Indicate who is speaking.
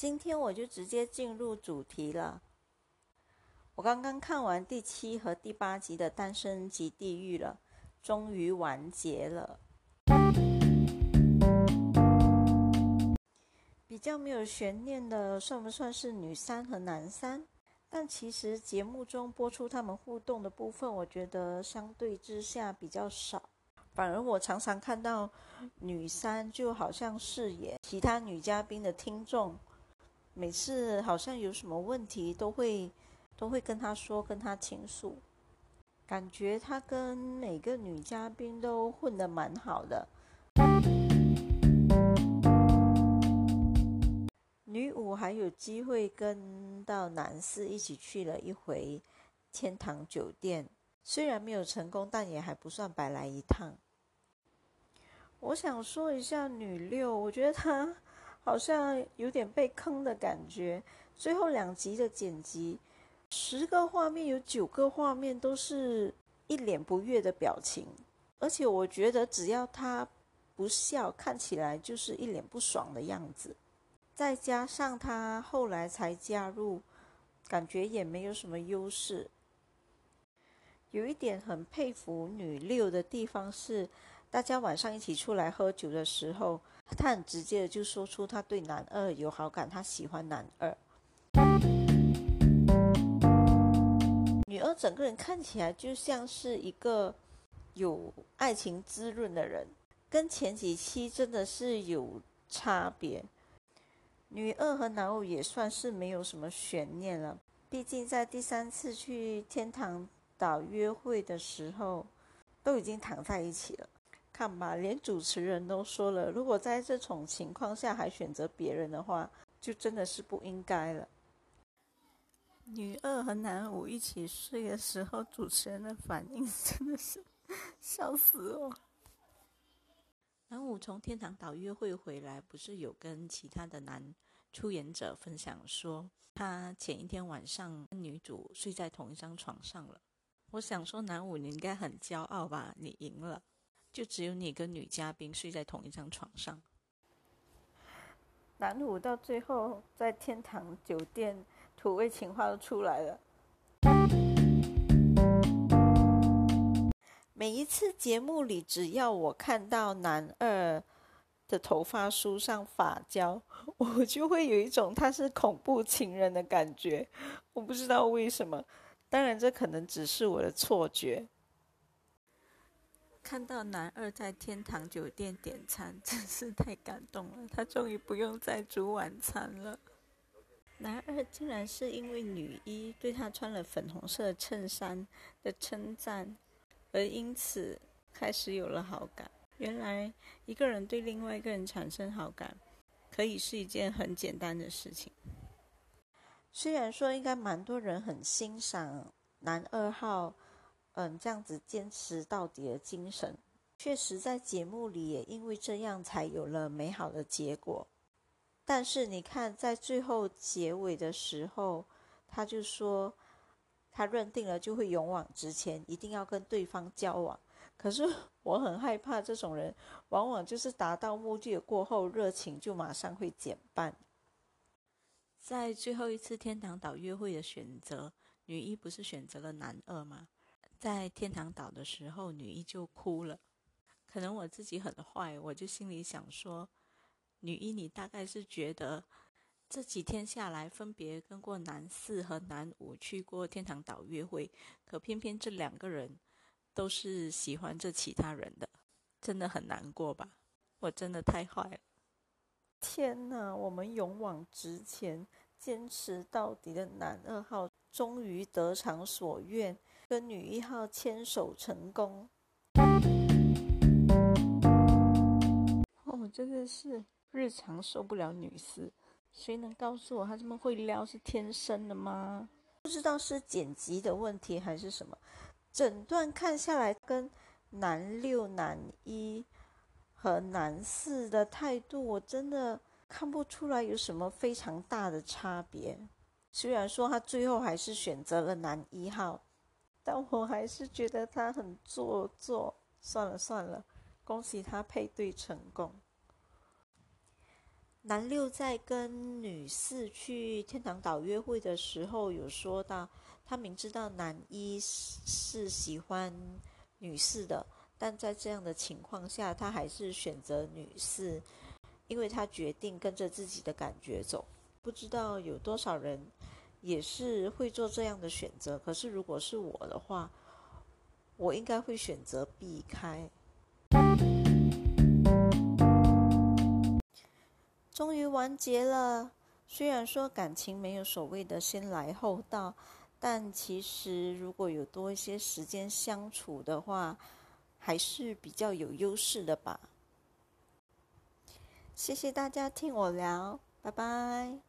Speaker 1: 今天我就直接进入主题了。我刚刚看完第七和第八集的《单身级地狱》了，终于完结了。比较没有悬念的，算不算是女三和男三？但其实节目中播出他们互动的部分，我觉得相对之下比较少。反而我常常看到女三就好像饰演其他女嘉宾的听众，每次好像有什么问题都会都会跟他说，跟他倾诉，感觉他跟每个女嘉宾都混得蛮好的。女五还有机会跟到男四一起去了一回天堂酒店，虽然没有成功，但也还不算白来一趟。我想说一下女六，我觉得她好像有点被坑的感觉。最后两集的剪辑，十个画面有九个画面都是一脸不悦的表情，而且我觉得只要他不笑，看起来就是一脸不爽的样子。再加上他后来才加入，感觉也没有什么优势。有一点很佩服女六的地方是。大家晚上一起出来喝酒的时候，他很直接的就说出他对男二有好感，他喜欢男二。女二整个人看起来就像是一个有爱情滋润的人，跟前几期真的是有差别。女二和男五也算是没有什么悬念了，毕竟在第三次去天堂岛约会的时候，都已经躺在一起了。看吧，连主持人都说了，如果在这种情况下还选择别人的话，就真的是不应该了。女二和男五一起睡的时候，主持人的反应真的是笑死我。男五从天堂岛约会回来，不是有跟其他的男出演者分享说，他前一天晚上跟女主睡在同一张床上了。我想说，男五你应该很骄傲吧，你赢了。就只有你跟女嘉宾睡在同一张床上。男五到最后在天堂酒店土味情话都出来了。每一次节目里，只要我看到男二的头发梳上发胶，我就会有一种他是恐怖情人的感觉。我不知道为什么，当然这可能只是我的错觉。看到男二在天堂酒店点餐，真是太感动了。他终于不用再煮晚餐了。男二竟然是因为女一对他穿了粉红色衬衫的称赞，而因此开始有了好感。原来一个人对另外一个人产生好感，可以是一件很简单的事情。虽然说应该蛮多人很欣赏男二号。嗯，这样子坚持到底的精神，确实在节目里也因为这样才有了美好的结果。但是你看，在最后结尾的时候，他就说他认定了就会勇往直前，一定要跟对方交往。可是我很害怕这种人，往往就是达到目的过后，热情就马上会减半。在最后一次天堂岛约会的选择，女一不是选择了男二吗？在天堂岛的时候，女一就哭了。可能我自己很坏，我就心里想说：女一，你大概是觉得这几天下来，分别跟过男四和男五去过天堂岛约会，可偏偏这两个人都是喜欢这其他人的，真的很难过吧？我真的太坏了！天哪，我们勇往直前、坚持到底的男二号，终于得偿所愿。跟女一号牵手成功，哦真的是日常受不了女四。谁能告诉我，她这么会撩是天生的吗？不知道是剪辑的问题还是什么，整段看下来，跟男六、男一和男四的态度，我真的看不出来有什么非常大的差别。虽然说他最后还是选择了男一号。但我还是觉得他很做作。算了算了，恭喜他配对成功。男六在跟女四去天堂岛约会的时候，有说到他明知道男一是喜欢女四的，但在这样的情况下，他还是选择女四，因为他决定跟着自己的感觉走。不知道有多少人也是会做这样的选择。可是如果是我的话，我应该会选择避开。终于完结了。虽然说感情没有所谓的先来后到，但其实如果有多一些时间相处的话，还是比较有优势的吧。谢谢大家听我聊，拜拜。